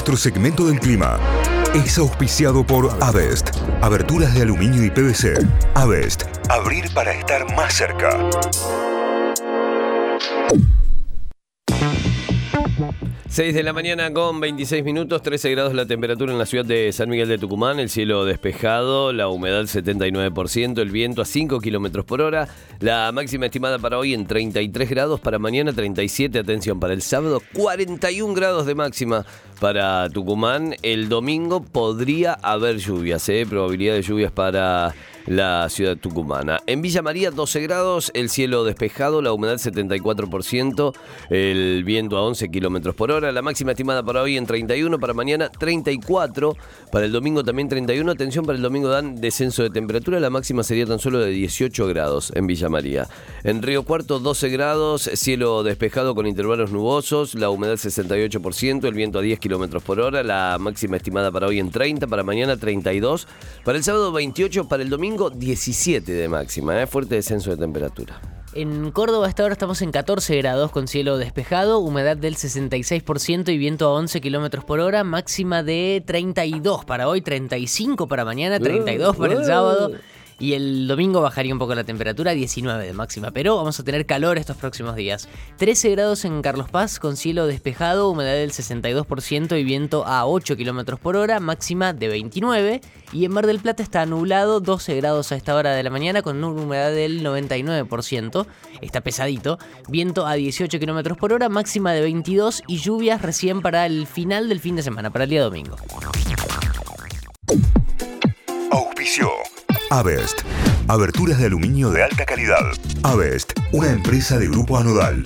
Nuestro segmento del clima es auspiciado por Avest. Aberturas de aluminio y PVC. Avest. Abrir para estar más cerca. 6 de la mañana con 26 minutos, 13 grados la temperatura en la ciudad de San Miguel de Tucumán, el cielo despejado, la humedad 79%, el viento a 5 kilómetros por hora, la máxima estimada para hoy en 33 grados, para mañana 37, atención, para el sábado 41 grados de máxima para Tucumán, el domingo podría haber lluvias, ¿eh? probabilidad de lluvias para la ciudad tucumana. En Villa María 12 grados, el cielo despejado, la humedad 74%, el viento a 11 kilómetros por hora, la máxima estimada para hoy en 31, para mañana 34, para el domingo también 31. Atención, para el domingo dan descenso de temperatura, la máxima sería tan solo de 18 grados en Villa María. En Río Cuarto 12 grados, cielo despejado con intervalos nubosos, la humedad 68%, el viento a 10 kilómetros por hora, la máxima estimada para hoy en 30, para mañana 32, para el sábado 28, para el domingo 17 de máxima, ¿eh? fuerte descenso de temperatura. En Córdoba hasta ahora estamos en 14 grados con cielo despejado, humedad del 66% y viento a 11 kilómetros por hora, máxima de 32 para hoy, 35 para mañana, 32 para el sábado. Y el domingo bajaría un poco la temperatura, 19 de máxima, pero vamos a tener calor estos próximos días. 13 grados en Carlos Paz con cielo despejado, humedad del 62% y viento a 8 kilómetros por hora, máxima de 29. Y en Mar del Plata está nublado, 12 grados a esta hora de la mañana con una humedad del 99%. Está pesadito. Viento a 18 kilómetros por hora, máxima de 22 y lluvias recién para el final del fin de semana, para el día domingo. Auspicio. Avest. Aberturas de aluminio de alta calidad. Avest. Una empresa de Grupo Anodal.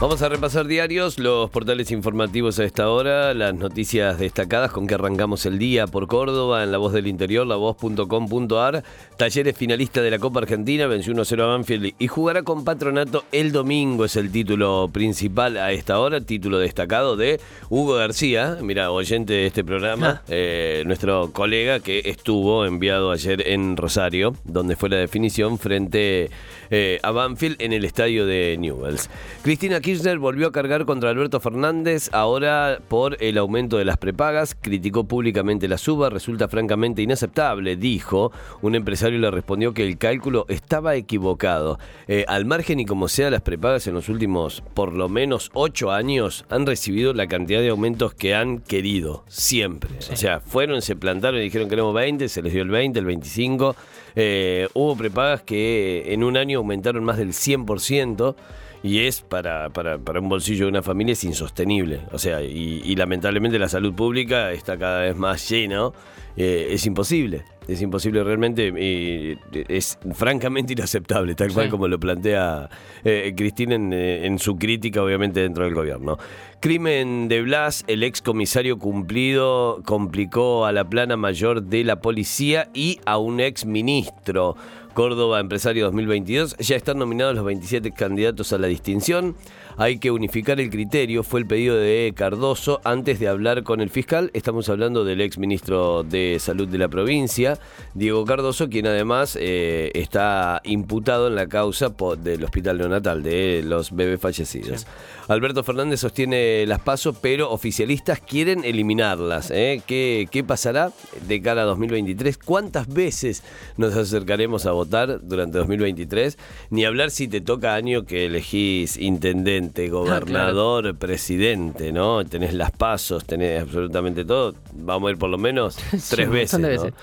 Vamos a repasar diarios, los portales informativos a esta hora, las noticias destacadas con que arrancamos el día por Córdoba, en La Voz del Interior, lavoz.com.ar. Talleres finalista de la Copa Argentina, venció 1-0 a Banfield y jugará con Patronato el domingo, es el título principal a esta hora, título destacado de Hugo García, mira, oyente de este programa, eh, nuestro colega que estuvo enviado ayer en Rosario, donde fue la definición frente eh, a Banfield en el estadio de Newells. Cristina Kirchner volvió a cargar contra Alberto Fernández, ahora por el aumento de las prepagas, criticó públicamente la suba, resulta francamente inaceptable, dijo. Un empresario le respondió que el cálculo estaba equivocado. Eh, al margen y como sea, las prepagas en los últimos por lo menos ocho años han recibido la cantidad de aumentos que han querido, siempre. O sea, fueron, se plantaron y dijeron queremos 20, se les dio el 20, el 25. Eh, hubo prepagas que en un año aumentaron más del 100% y es para, para, para, un bolsillo de una familia es insostenible. O sea, y, lamentablemente la salud pública está cada vez más llena. Eh, es imposible. Es imposible realmente, eh, es francamente inaceptable, tal cual como lo plantea eh, Cristina en, en, su crítica, obviamente, dentro del gobierno. Crimen de Blas, el ex comisario cumplido complicó a la plana mayor de la policía y a un ex ministro. Córdoba Empresario 2022. Ya están nominados los 27 candidatos a la distinción. Hay que unificar el criterio, fue el pedido de Cardoso antes de hablar con el fiscal. Estamos hablando del ex ministro de Salud de la provincia, Diego Cardoso, quien además eh, está imputado en la causa del hospital neonatal de los bebés fallecidos. Alberto Fernández sostiene las pasos, pero oficialistas quieren eliminarlas. ¿eh? ¿Qué, ¿Qué pasará de cara a 2023? ¿Cuántas veces nos acercaremos a votar durante 2023? Ni hablar si te toca año que elegís intendente Ah, gobernador, presidente, ¿no? Tenés las pasos, tenés absolutamente todo. Vamos a ir por lo menos tres veces,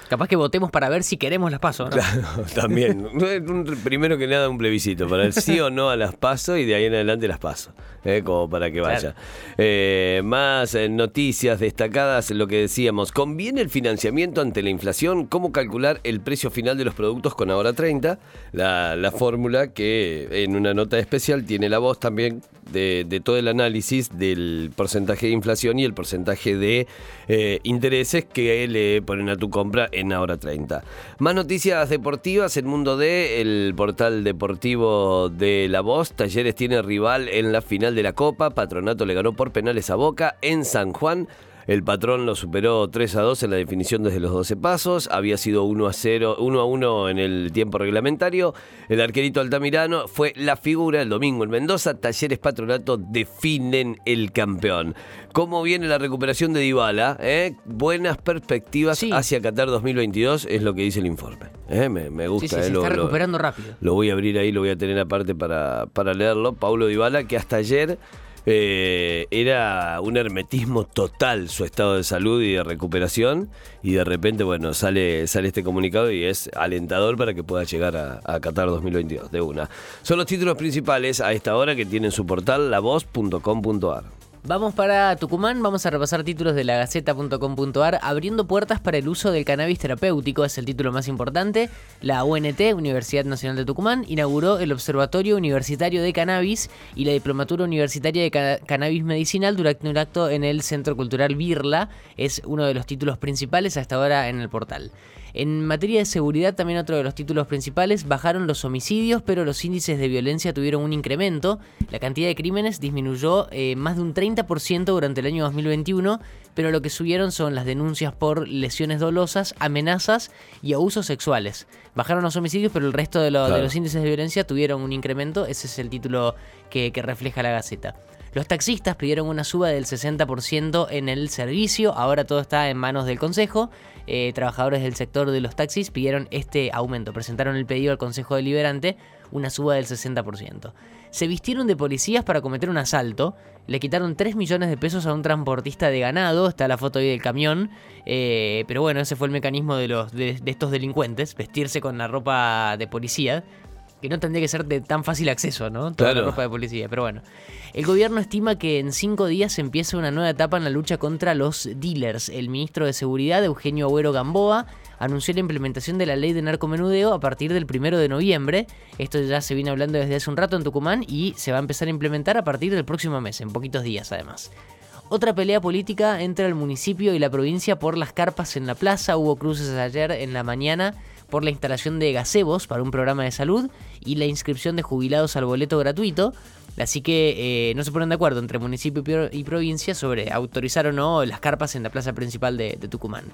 Capaz que votemos para ver si queremos las pasos, Claro, también. Primero que nada un plebiscito, para el sí o no a las pasos y de ahí en adelante las paso, ¿eh? como para que vaya. Eh, más eh, noticias destacadas, lo que decíamos, ¿conviene el financiamiento ante la inflación? ¿Cómo calcular el precio final de los productos con ahora 30? La, la fórmula que en una nota especial tiene la voz también de, todo el análisis del porcentaje de inflación y el porcentaje de eh, intereses que le ponen a tu compra en ahora 30. Más noticias deportivas, el mundo de el portal deportivo de La Voz. Talleres tiene rival en la final de la Copa. Patronato le ganó por penales a Boca en San Juan. El patrón lo superó 3 a 2 en la definición desde los 12 pasos. Había sido 1 a 0, 1 a 1 en el tiempo reglamentario. El arquerito Altamirano fue la figura el domingo en Mendoza. Talleres Patronato definen el campeón. ¿Cómo viene la recuperación de Dybala? eh? Buenas perspectivas Sí. hacia Qatar 2022 es lo que dice el informe. Eh, Me, me Sí, gusta. sí, eh, se lo- está lo- recuperando rápido. lo voy a abrir ahí, lo voy a tener aparte para, para leerlo. Paulo Dybala, que hasta ayer eh, era un hermetismo total su estado de salud y de recuperación. Y de repente, bueno, sale, sale este comunicado y es alentador para que pueda llegar a, a Qatar 2022, de una. Son los títulos principales a esta hora que tienen su portal lavoz.com.ar. Vamos para Tucumán, vamos a repasar títulos de la Gaceta.com.ar. Abriendo puertas para el uso del cannabis terapéutico es el título más importante. La UNT, Universidad Nacional de Tucumán, inauguró el Observatorio Universitario de Cannabis y la Diplomatura Universitaria de Ca- Cannabis Medicinal durante un acto en el Centro Cultural Birla. Es uno de los títulos principales hasta ahora en el portal. En materia de seguridad, también otro de los títulos principales, bajaron los homicidios, pero los índices de violencia tuvieron un incremento. La cantidad de crímenes disminuyó eh, más de un 30% durante el año 2021, pero lo que subieron son las denuncias por lesiones dolosas, amenazas y abusos sexuales. Bajaron los homicidios, pero el resto de, lo- de Claro. los índices de violencia tuvieron un incremento. Ese es el título que, que refleja la Gaceta. Los taxistas pidieron una suba del 60% en el servicio, ahora todo está en manos del Consejo. Eh, trabajadores del sector de los taxis pidieron este aumento, presentaron el pedido al Consejo Deliberante, una suba del 60%. Se vistieron de policías para cometer un asalto, le quitaron 3 millones de pesos a un transportista de ganado, está la foto ahí del camión, eh, pero bueno, ese fue el mecanismo de, los, de, de estos delincuentes, vestirse con la ropa de policía, que no tendría que ser de tan fácil acceso, ¿no? Toda Claro. la ropa de policía, pero bueno. El gobierno estima que en cinco días empieza una nueva etapa en la lucha contra los dealers. El ministro de Seguridad, Eugenio Agüero Gamboa, anunció la implementación de la ley de narcomenudeo a partir del primero de noviembre. Esto ya se viene hablando desde hace un rato en Tucumán y se va a empezar a implementar a partir del próximo mes, en poquitos días además. Otra pelea política entre el municipio y la provincia por las carpas en la plaza. Hubo cruces ayer en la mañana por la instalación de gazebos para un programa de salud y la inscripción de jubilados al boleto gratuito. Así que eh, no se ponen de acuerdo entre municipio y pro- y provincia sobre autorizar o no las carpas en la plaza principal de, de Tucumán.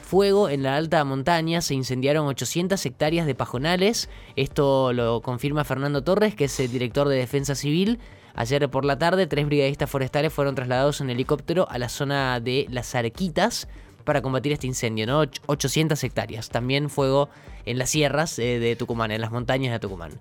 Fuego en la alta montaña, se incendiaron 800 hectáreas de pajonales. Esto lo confirma Fernando Torres, que es el director de Defensa Civil. Ayer por la tarde, tres brigadistas forestales fueron trasladados en helicóptero a la zona de Las Arquitas para combatir este incendio, ¿no? Och- 800 hectáreas. También fuego en las sierras eh, de Tucumán, en las montañas de Tucumán.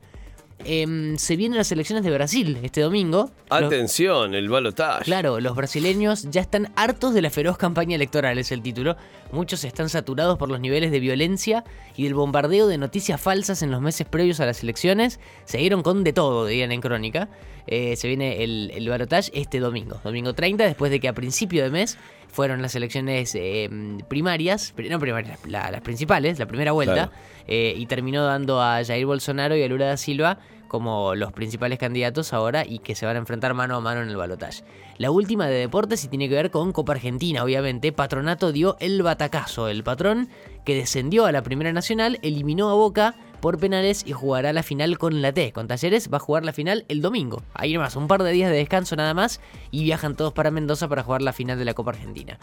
Em, se vienen las elecciones de Brasil este domingo. Los- Atención, el balotaje. Claro, los brasileños ya están hartos de la feroz campaña electoral, es el título. Muchos están saturados por los niveles de violencia y del bombardeo de noticias falsas en los meses previos a las elecciones. Se dieron con de todo, dirían en Crónica. Eh, se viene el, el balotaje este domingo, domingo 30, después de que a principio de mes fueron las elecciones eh, primarias, pri- no primarias, la- las principales, la primera vuelta, Claro. eh, y terminó dando a Jair Bolsonaro y a Lula da Silva como los principales candidatos ahora y que se van a enfrentar mano a mano en el balotaje. La última de deportes y tiene que ver con Copa Argentina, obviamente. Patronato dio el batacazo. El patrón que descendió a la Primera Nacional eliminó a Boca por penales y jugará la final con la T. Con Talleres va a jugar la final el domingo. Ahí nomás, un par de días de descanso nada más y viajan todos para Mendoza para jugar la final de la Copa Argentina.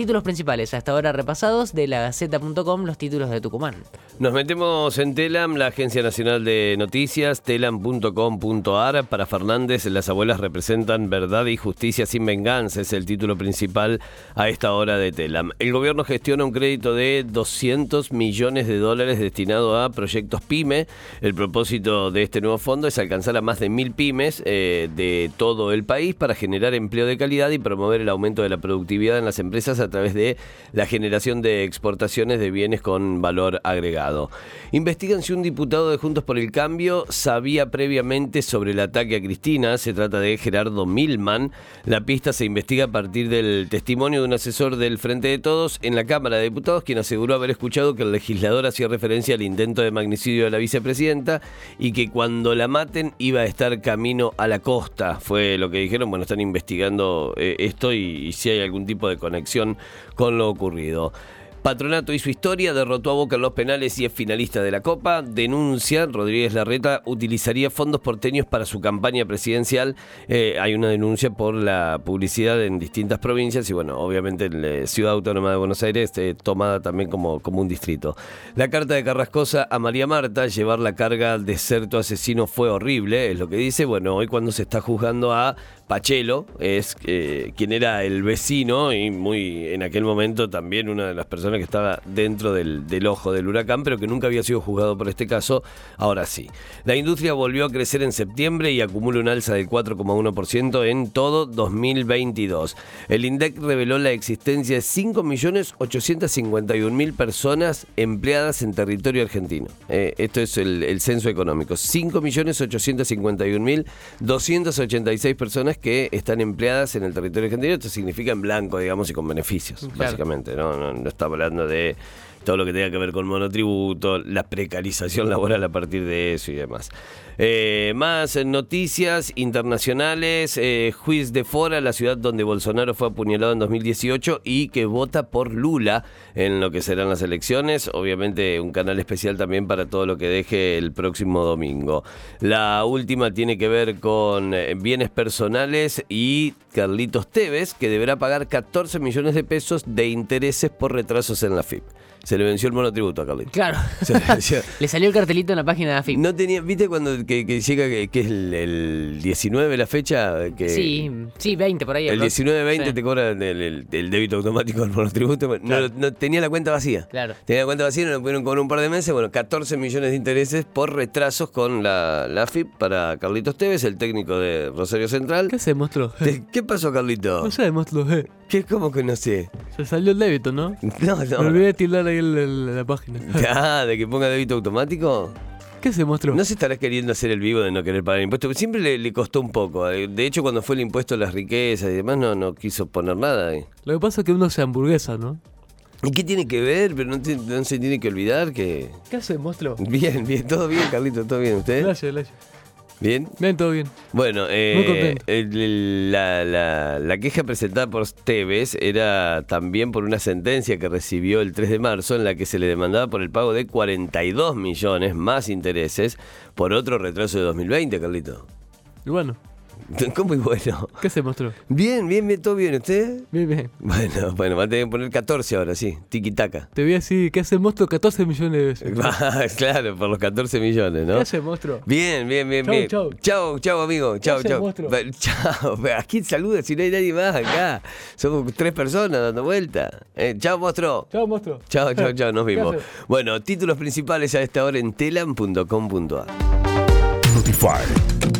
Títulos principales hasta ahora repasados de la Gaceta.com, los títulos de Tucumán. Nos metemos en Telam, la Agencia Nacional de Noticias, telam.com.ar. Para Fernández, las abuelas representan verdad y justicia sin venganza, es el título principal a esta hora de Telam. El gobierno gestiona un crédito de 200 millones de dólares destinado a proyectos PYME. El propósito de este nuevo fondo es alcanzar a más de mil pymes eh, de todo el país para generar empleo de calidad y promover el aumento de la productividad en las empresas a través de la generación de exportaciones de bienes con valor agregado. Investigan si un diputado de Juntos por el Cambio sabía previamente sobre el ataque a Cristina. Se trata de Gerardo Milman. La pista se investiga a partir del testimonio de un asesor del Frente de Todos en la Cámara de Diputados, quien aseguró haber escuchado que el legislador hacía referencia al intento de magnicidio de la vicepresidenta y que cuando la maten iba a estar camino a la costa. Fue lo que dijeron. Bueno, están investigando eh, esto y si hay algún tipo de conexión con lo ocurrido. Patronato hizo historia, derrotó a Boca en los penales y es finalista de la Copa. Denuncia, Rodríguez Larreta utilizaría fondos porteños para su campaña presidencial. Eh, hay una denuncia por la publicidad en distintas provincias y bueno, obviamente la Ciudad Autónoma de Buenos Aires eh, tomada también como, como un distrito. La carta de Carrascosa a María Marta, llevar la carga de ser tu asesino fue horrible, es lo que dice. Bueno, hoy cuando se está juzgando a Pachelo, es eh, quien era el vecino y muy en aquel momento también una de las personas que estaba dentro del, del, ojo del huracán, pero que nunca había sido juzgado por este caso, ahora sí. La industria volvió a crecer en septiembre y acumula un alza del 4,1% en todo 2022. El INDEC reveló la existencia de 5.851.000 personas empleadas en territorio argentino. Eh, esto es el, el censo económico. 5.851.286 personas que están empleadas en el territorio argentino. Esto significa en blanco, digamos, y con beneficios, claro. básicamente. No, no, no está hablando de todo lo que tenga que ver con monotributo, la precarización laboral a partir de eso y demás. Eh, más noticias internacionales. Eh, juiz de Fora, la ciudad donde Bolsonaro fue apuñalado en 2018 y que vota por Lula en lo que serán las elecciones. Obviamente un canal especial también para todo lo que deje el próximo domingo. La última tiene que ver con eh, bienes personales y Carlitos Tevez, que deberá pagar 14 millones de pesos de intereses por retrasos en la FIP. Se le venció el monotributo a Carlitos. Claro. le, le, salió el cartelito en la página de AFIP. No tenía, ¿viste cuando que, que llega que, que es el, el, 19 la fecha? Que sí, sí, 20 por ahí. El 19-20 sí. te cobra el, el, el, débito automático del monotributo. Claro. No, no, tenía la cuenta vacía. Claro. Tenía la cuenta vacía, no lo pudieron cobrar un par de meses. Bueno, 14 millones de intereses por retrasos con la, la AFIP para Carlitos Tevez, el técnico de Rosario Central. ¿Qué se demostró? ¿Qué pasó, Carlito? No se demostró, eh. ¿Qué? ¿Cómo que no sé? Se salió el débito, ¿no? No, no. Me olvidé de tildar ahí el, el, la página. Ah, ¿de que ponga débito automático? ¿Qué se mostró? No se estará queriendo hacer el vivo de no querer pagar impuestos. Siempre le, le, costó un poco. De hecho, cuando fue el impuesto a las riquezas y demás, no, no quiso poner nada ahí. Lo que pasa es que uno se hamburguesa, ¿no? ¿Y qué tiene que ver? Pero no, te, no se tiene que olvidar que. ¿Qué hace, monstruo? Bien, bien, todo bien, Carlito, todo bien. ¿Usted? Gracias, gracias. ¿Bien? Bien, todo bien. Bueno, eh, el, la, la, la, queja presentada por Tevez era también por una sentencia que recibió el 3 de marzo en la que se le demandaba por el pago de 42 millones más intereses por otro retraso de 2020, Carlito. Y bueno. ¿Cómo y bueno? ¿Qué se mostró? Bien, bien, bien, todo bien, ¿usted? Bien, bien. Bueno, bueno, va a tener que poner 14 ahora, sí, tiki-taka. Te voy a decir, ¿qué hace el monstruo? 14 millones de veces. claro, por los 14 millones, ¿no? ¿Qué hace el monstruo? Bien, bien, bien, chau, bien. Chau, chau. Chau, amigo. Chau, chau. Chau. ¿A quién saluda si no hay nadie más acá? Somos tres personas dando vuelta. Eh, chau, monstruo. Chau, monstruo. Chau, chau, chau, nos vimos. Bueno, títulos principales a esta hora en telam.com.ar. Notify.